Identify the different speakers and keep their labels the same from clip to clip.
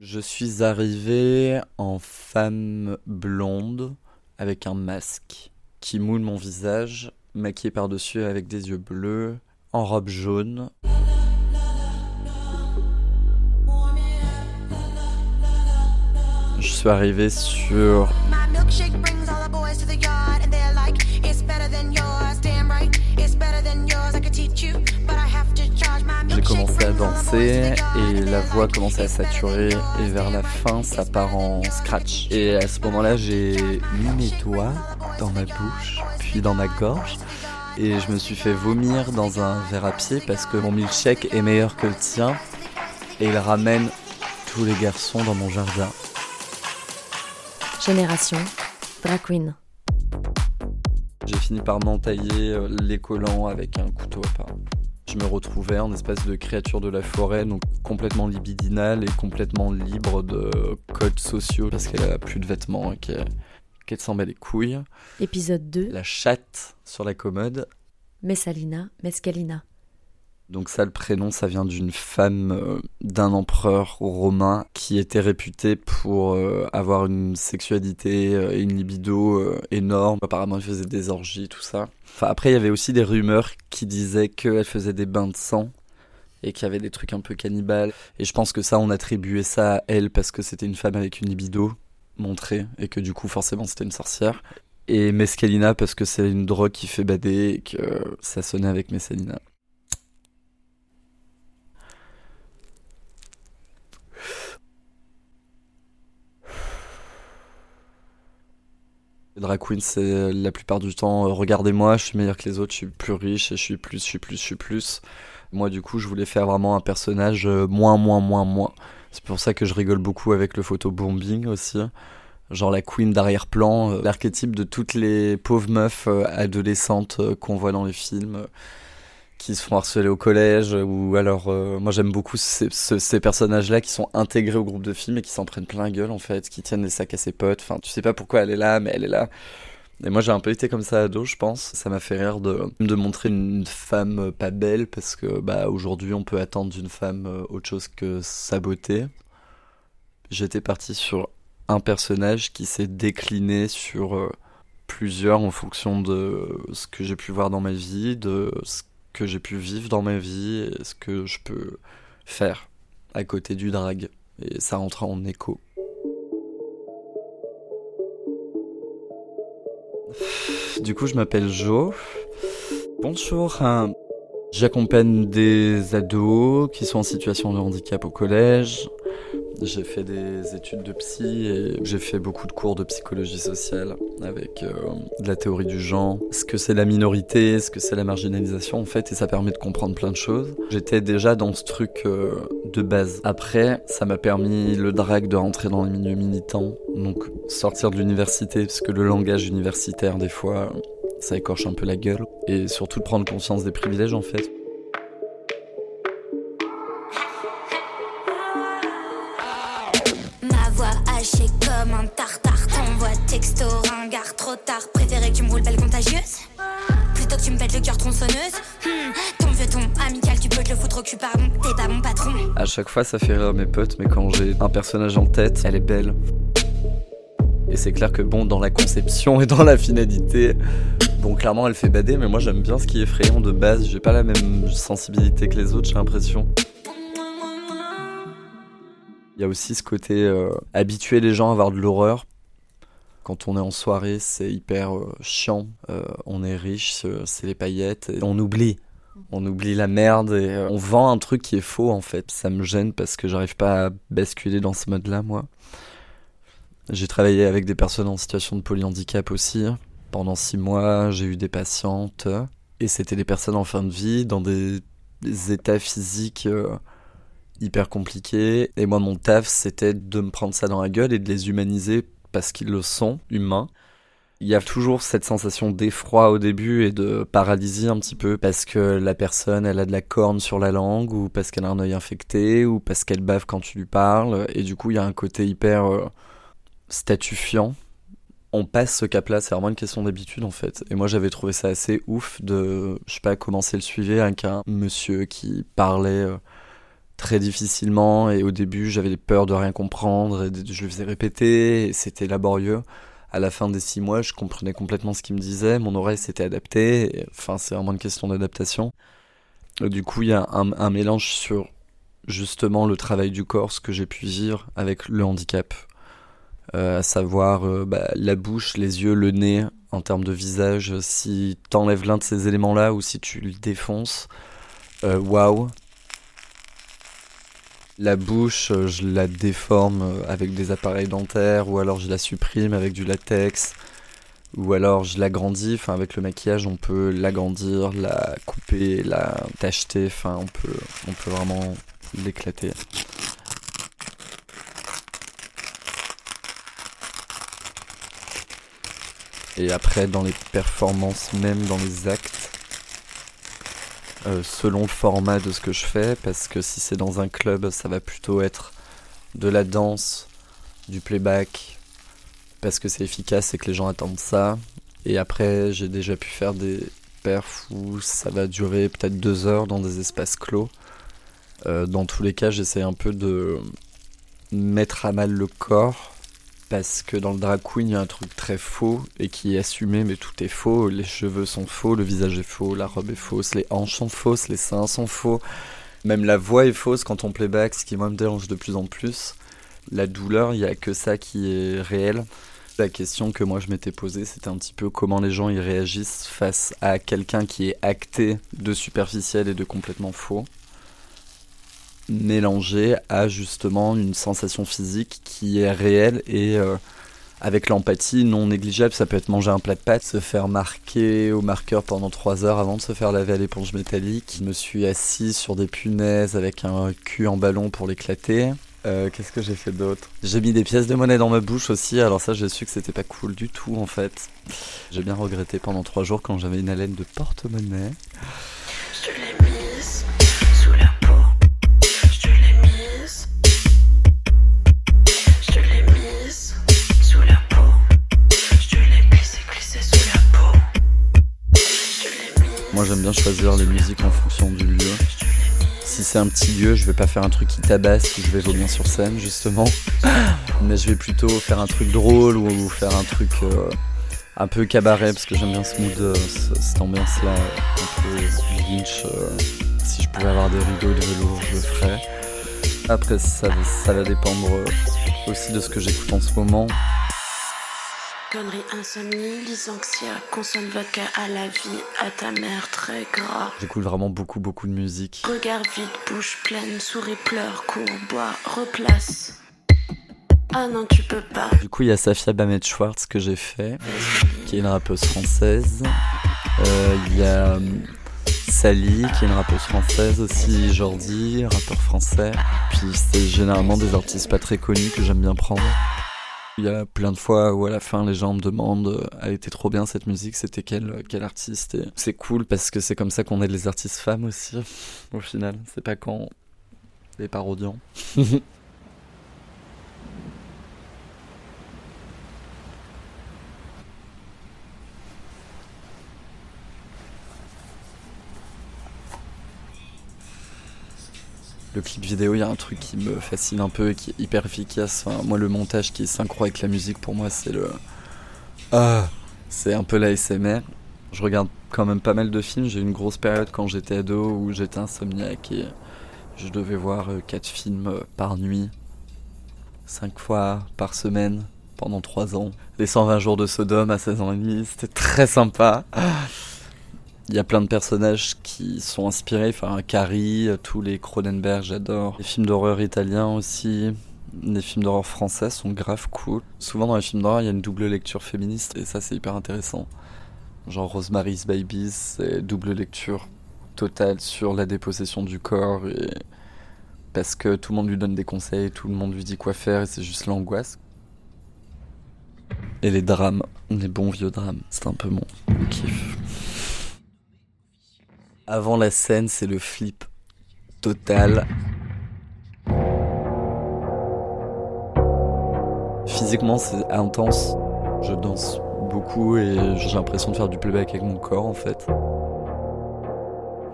Speaker 1: Je suis arrivé en femme blonde avec un masque qui moule mon visage, maquillé par-dessus avec des yeux bleus, en robe jaune. Je suis arrivé sur et la voix commençait à saturer et vers la fin ça part en scratch. Et à ce moment-là j'ai mis mes doigts dans ma bouche puis dans ma gorge et je me suis fait vomir dans un verre à pied parce que mon milkshake est meilleur que le tien et il ramène tous les garçons dans mon jardin.
Speaker 2: Génération Drag Queen.
Speaker 1: J'ai fini par m'entailler euh, les collants avec un couteau à pain. Je me retrouvais en espèce de créature de la forêt, donc complètement libidinale et complètement libre de codes sociaux parce qu'elle a plus de vêtements et qu'elle qu'elle s'en bat les couilles.
Speaker 2: Épisode 2.
Speaker 1: La chatte sur la commode.
Speaker 2: Messalina, Mescalina.
Speaker 1: Donc ça, le prénom, ça vient d'une femme euh, d'un empereur romain qui était réputé pour euh, avoir une sexualité euh, et une libido énorme. Apparemment, elle faisait des orgies, tout ça. Enfin, après, il y avait aussi des rumeurs qui disaient qu'elle faisait des bains de sang et qu'il y avait des trucs un peu cannibales. Et je pense que ça, on attribuait ça à elle parce que c'était une femme avec une libido montrée et que du coup, forcément, c'était une sorcière. Et Mescalina parce que c'est une drogue qui fait bader et que ça sonnait avec Messalina. Les drag c'est la plupart du temps, euh, regardez-moi, je suis meilleur que les autres, je suis plus riche, et je suis plus, je suis plus, je suis plus. Moi, du coup, je voulais faire vraiment un personnage euh, moins, moins, moins, moins. C'est pour ça que je rigole beaucoup avec le photobombing aussi. Genre la queen d'arrière-plan, euh, l'archétype de toutes les pauvres meufs adolescentes qu'on voit dans les films, qui se font harceler au collège, ou alors, euh, moi j'aime beaucoup ces, ce- ces personnages-là qui sont intégrés au groupe de films et qui s'en prennent plein gueule en fait, qui tiennent des sacs à ses potes. Enfin, tu sais pas pourquoi elle est là, mais elle est là. Et moi j'ai un peu été comme ça ado, je pense. Ça m'a fait rire de, de montrer une femme pas belle parce que bah aujourd'hui on peut attendre d'une femme euh, autre chose que sa beauté. J'étais parti sur un personnage qui s'est décliné sur euh, plusieurs en fonction de ce que j'ai pu voir dans ma vie, de ce que j'ai pu vivre dans ma vie et ce que je peux faire à côté du drag. Et ça rentre en écho. Du coup, je m'appelle Jo. Bonjour. J'accompagne des ados qui sont en situation de handicap au collège. J'ai fait des études de psy et j'ai fait beaucoup de cours de psychologie sociale avec euh, de la théorie du genre, ce que c'est la minorité, ce que c'est la marginalisation en fait, et ça permet de comprendre plein de choses. J'étais déjà dans ce truc euh, de base. Après, ça m'a permis le drag de rentrer dans les milieux militants, donc sortir de l'université, parce que le langage universitaire des fois, ça écorche un peu la gueule, et surtout de prendre conscience des privilèges en fait.
Speaker 3: Comme un tartare T'envoies texto ringard trop tard Préféré que tu me roules belle contagieuse Plutôt que tu me pètes le cœur tronçonneuse Hmm, Ton vieux ton amical tu peux te le foutre au cul pardon T'es pas mon patron
Speaker 1: À chaque fois, ça fait rire mes potes, mais quand j'ai un personnage en tête, elle est belle. Et c'est clair que bon, dans la conception et dans la finalité, bon, clairement, elle fait bader, mais moi j'aime bien ce qui est effrayant de base. J'ai pas la même sensibilité que les autres, j'ai l'impression. Il y a aussi ce côté euh, habituer les gens à avoir de l'horreur. Quand on est en soirée, c'est hyper euh, chiant. Euh, on est riche, c'est les paillettes, et on oublie. On oublie la merde et on vend un truc qui est faux en fait. Ça me gêne parce que j'arrive pas à basculer dans ce mode-là, moi. J'ai travaillé avec des personnes en situation de polyhandicap aussi. Pendant six mois, j'ai eu des patientes. Et c'était des personnes en fin de vie, dans des, états physiques hyper compliqués. Et moi, mon taf, c'était de me prendre ça dans la gueule et de les humaniser parce qu'ils le sont, humains. Il y a toujours cette sensation d'effroi au début et de paralysie un petit peu parce que la personne elle a de la corne sur la langue ou parce qu'elle a un œil infecté ou parce qu'elle bave quand tu lui parles et du coup il y a un côté hyper euh, statufiant. On passe ce cap-là, c'est vraiment une question d'habitude en fait. Et moi j'avais trouvé ça assez ouf de, je sais pas, commencer le suivi avec un monsieur qui parlait euh, très difficilement et au début j'avais peur de rien comprendre et je le faisais répéter et c'était laborieux. À la fin des six mois, je comprenais complètement ce qu'il me disait, mon oreille s'était adaptée. Enfin, c'est vraiment une question d'adaptation. Du coup, il y a un, mélange sur justement le travail du corps, ce que j'ai pu vivre avec le handicap. Euh, à savoir euh, bah, la bouche, les yeux, le nez, en termes de visage, si t'enlèves l'un de ces éléments-là ou si tu le défonces, euh, waouh. La bouche, je la déforme avec des appareils dentaires ou alors je la supprime avec du latex ou alors je l'agrandis. Enfin, avec le maquillage, on peut l'agrandir, la couper, la tacheter. Enfin, on peut, on peut vraiment l'éclater. Et après, dans les performances, même dans les actes, euh, selon le format de ce que je fais, parce que si c'est dans un club, ça va plutôt être de la danse, du playback, parce que c'est efficace et que les gens attendent ça. Et après, j'ai déjà pu faire des perfs où ça va durer peut-être deux heures dans des espaces clos. Euh, dans tous les cas, j'essaie un peu de mettre à mal le corps parce que dans le drag il y a un truc très faux et qui est assumé, mais tout est faux. Les cheveux sont faux, le visage est faux, la robe est fausse, les hanches sont fausses, les seins sont faux. Même la voix est fausse quand on playback, ce qui me dérange de plus en plus. La douleur, il n'y a que ça qui est réel. La question que moi je m'étais posée, c'était un petit peu comment les gens y réagissent face à quelqu'un qui est acté de superficiel et de complètement faux mélangé à justement une sensation physique qui est réelle et euh, avec l'empathie non négligeable. Ça peut être manger un plat de pâtes, se faire marquer au marqueur pendant 3 heures avant de se faire laver à l'éponge métallique. Je me suis assis sur des punaises avec un cul en ballon pour l'éclater. Euh, Qu'est-ce que j'ai fait d'autre? J'ai mis des pièces de monnaie dans ma bouche aussi, alors ça j'ai su que c'était pas cool du tout en fait. J'ai bien regretté pendant 3 jours quand j'avais une haleine de porte-monnaie.
Speaker 4: Je
Speaker 1: Moi j'aime bien choisir les musiques en fonction du lieu. Si c'est un petit lieu, je vais pas faire un truc qui tabasse ou je vais vomir sur scène justement. Mais je vais plutôt faire un truc drôle ou faire un truc euh, un peu cabaret parce que j'aime bien ce mood, euh, ce- cette ambiance là, un peu vinch. euh, si je pouvais avoir des rideaux de velours, je le ferais. Après ça, ça va dépendre euh, aussi de ce que j'écoute en ce moment.
Speaker 4: Connerie, insomnie, lysanxia, consomme vodka à la vie, à ta mère très gras.
Speaker 1: J'écoute vraiment beaucoup beaucoup de musique.
Speaker 4: Regard vide, bouche pleine, souris, pleure, cours, bois, replace. Ah non, tu peux pas.
Speaker 1: Du coup, il y a Safia Bamet Schwartz que j'ai fait, qui est une rappeuse française. Euh, Il y a euh, Sally, qui est une rappeuse française aussi, Jordi, rappeur français. Puis c'est généralement des artistes pas très connus que j'aime bien prendre. Il y a plein de fois où à la fin les gens me demandent euh, Elle était trop bien cette musique, c'était quel, quel artiste Et c'est cool parce que c'est comme ça qu'on aide les artistes femmes aussi, au final. C'est pas quand les parodiants. Le clip vidéo, il y a un truc qui me fascine un peu et qui est hyper efficace. Enfin, moi, le montage qui est synchro avec la musique, pour moi, c'est le. Ah C'est un peu l'ASMR. Je regarde quand même pas mal de films. J'ai eu une grosse période quand j'étais ado où j'étais insomniaque et je devais voir 4 films euh, par nuit, 5 fois par semaine pendant 3 ans. Les 120 jours de Sodome à 16 ans et demi, c'était très sympa. Il y a plein de personnages qui sont inspirés, enfin Carrie, tous les Cronenberg, j'adore. Les films d'horreur italiens aussi, les films d'horreur français sont grave cool. Souvent dans les films d'horreur, il y a une double lecture féministe et ça c'est hyper intéressant. Genre Rosemary's Babies, c'est double lecture totale sur la dépossession du corps et parce que tout le monde lui donne des conseils, tout le monde lui dit quoi faire et c'est juste l'angoisse. Et les drames, les bons vieux drames, c'est un peu mon kiff. Avant la scène, c'est le flip total. Physiquement, c'est intense. Je danse beaucoup et j'ai l'impression de faire du playback avec mon corps en fait.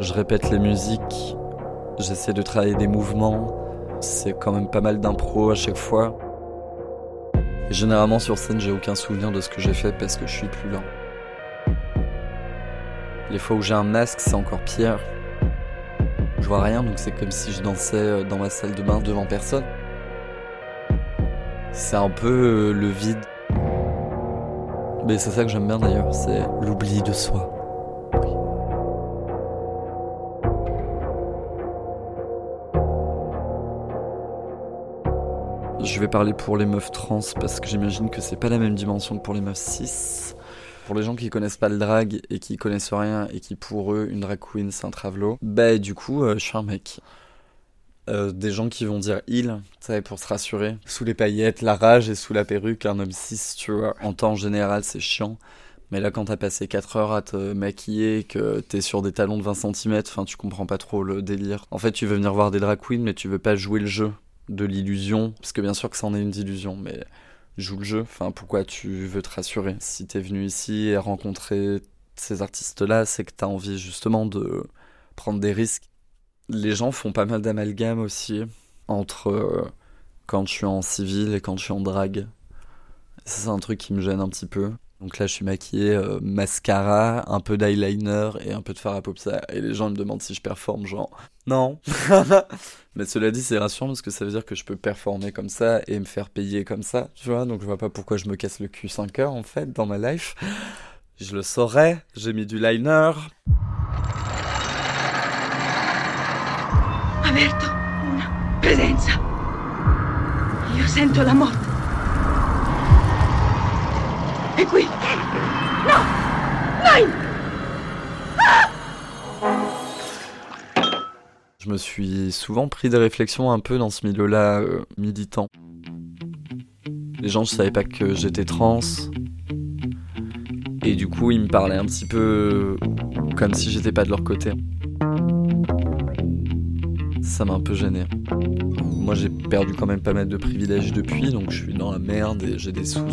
Speaker 1: Je répète les musiques J'essaie de travailler des mouvements. C'est quand même pas mal d'impro à chaque fois. Généralement sur scène, j'ai aucun souvenir de ce que j'ai fait parce que je suis plus là. Les fois où j'ai un masque, c'est encore pire. Je vois rien, donc c'est comme si je dansais euh, dans ma salle de bain devant personne. C'est un peu euh, le vide. Mais c'est ça que j'aime bien d'ailleurs, c'est l'oubli de soi. Je vais parler pour les meufs trans parce que j'imagine que c'est pas la même dimension que pour les meufs cis. Pour les gens qui connaissent pas le drag et qui connaissent rien et qui pour eux une drag queen c'est un travelo, bah du coup euh, je suis un mec. Euh, des gens qui vont dire il, sais, pour se rassurer. Sous les paillettes, la rage et sous la perruque, un homme cis, tu vois. En temps général, c'est chiant. Mais là, quand t'as passé 4 heures à te maquiller, que t'es sur des talons de 20 cm, enfin, tu comprends pas trop le délire. En fait, tu veux venir voir des drag queens, mais tu veux pas jouer le jeu de l'illusion. Parce que bien sûr que c'en est une d'illusion, mais joue le jeu. Enfin, pourquoi tu veux te rassurer Si t'es venu ici et rencontrer ces artistes-là, c'est que t'as envie justement de prendre des risques. Les gens font pas mal d'amalgames aussi entre euh, quand je suis en civil et quand je suis en drague. C'est un truc qui me gêne un petit peu. Donc là, je suis maquillée euh, mascara, un peu d'eyeliner et un peu de fard à paupières. Et les gens me demandent si je performe, genre non. Mais cela dit, c'est rassurant parce que ça veut dire que je peux performer comme ça et me faire payer comme ça, tu vois. Donc je vois pas pourquoi je me casse le cul 5 heures en fait dans ma life. Je le saurais, j'ai mis du liner.
Speaker 4: Averto una presenza. Io sento la morte. Nein!
Speaker 1: Je me suis souvent pris des réflexions un peu dans ce milieu-là euh, militant. Les gens, je savais pas que j'étais trans. Et du coup, ils me parlaient un petit peu comme si j'étais pas de leur côté. Ça m'a un peu gêné. Moi, j'ai perdu quand même pas mal de privilèges depuis, donc je suis dans la merde et j'ai des sous.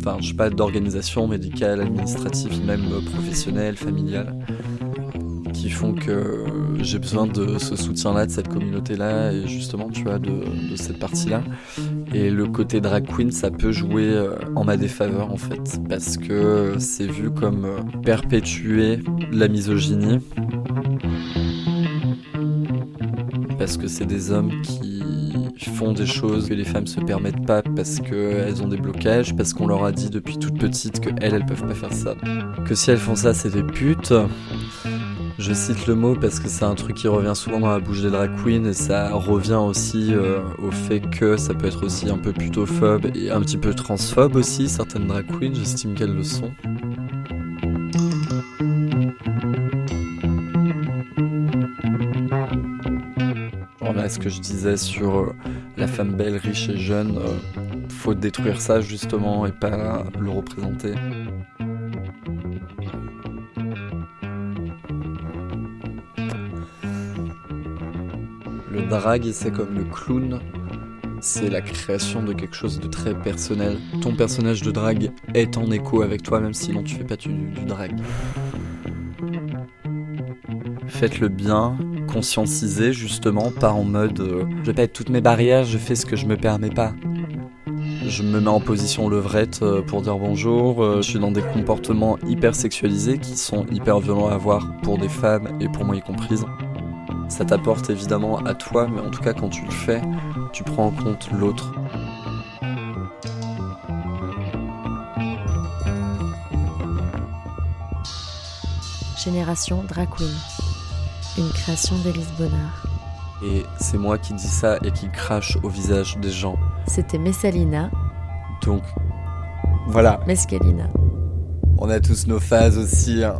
Speaker 1: Euh, Enfin, je sais pas d'organisation médicale, administrative, même euh, professionnelle, familiale, qui font que j'ai besoin de ce soutien-là, de cette communauté-là, et justement, tu vois, de, de cette partie-là. Et le côté drag queen, ça peut jouer euh, en ma défaveur, en fait, parce que c'est vu comme euh, perpétuer la misogynie. Parce que c'est des hommes qui font des choses que les femmes se permettent pas parce qu'elles ont des blocages, parce qu'on leur a dit depuis toute petite qu'elles, elles peuvent pas faire ça. Que si elles font ça, c'est des putes. Je cite le mot parce que c'est un truc qui revient souvent dans la bouche des drag queens et ça revient aussi euh, au fait que ça peut être aussi un peu putophobe et un petit peu transphobe aussi, certaines drag queens, j'estime qu'elles le sont. Ce que je disais sur euh, la femme belle, riche et jeune. euh, faut détruire ça justement et pas le représenter. Le drag, c'est comme le clown. C'est la création de quelque chose de très personnel. Ton personnage de drag est en écho avec toi, même sinon tu fais pas du, du drag. Faites le bien, conscientisez justement, pas en mode euh, je pète toutes mes barrières, je fais ce que je me permets pas. Je me mets en position levrette euh, pour dire bonjour. euh, Je suis dans des comportements hyper sexualisés qui sont hyper violents à voir pour des femmes et pour moi y comprise. Ça t'apporte évidemment à toi, mais en tout cas quand tu le fais, tu prends en compte l'autre.
Speaker 2: Génération Drag. Une création d'Élise Bonnard.
Speaker 1: Et c'est moi qui dis ça et qui crache au visage des gens.
Speaker 2: C'était Messalina,
Speaker 1: Donc voilà,
Speaker 2: Mescalina.
Speaker 1: on a tous nos phases aussi. hein.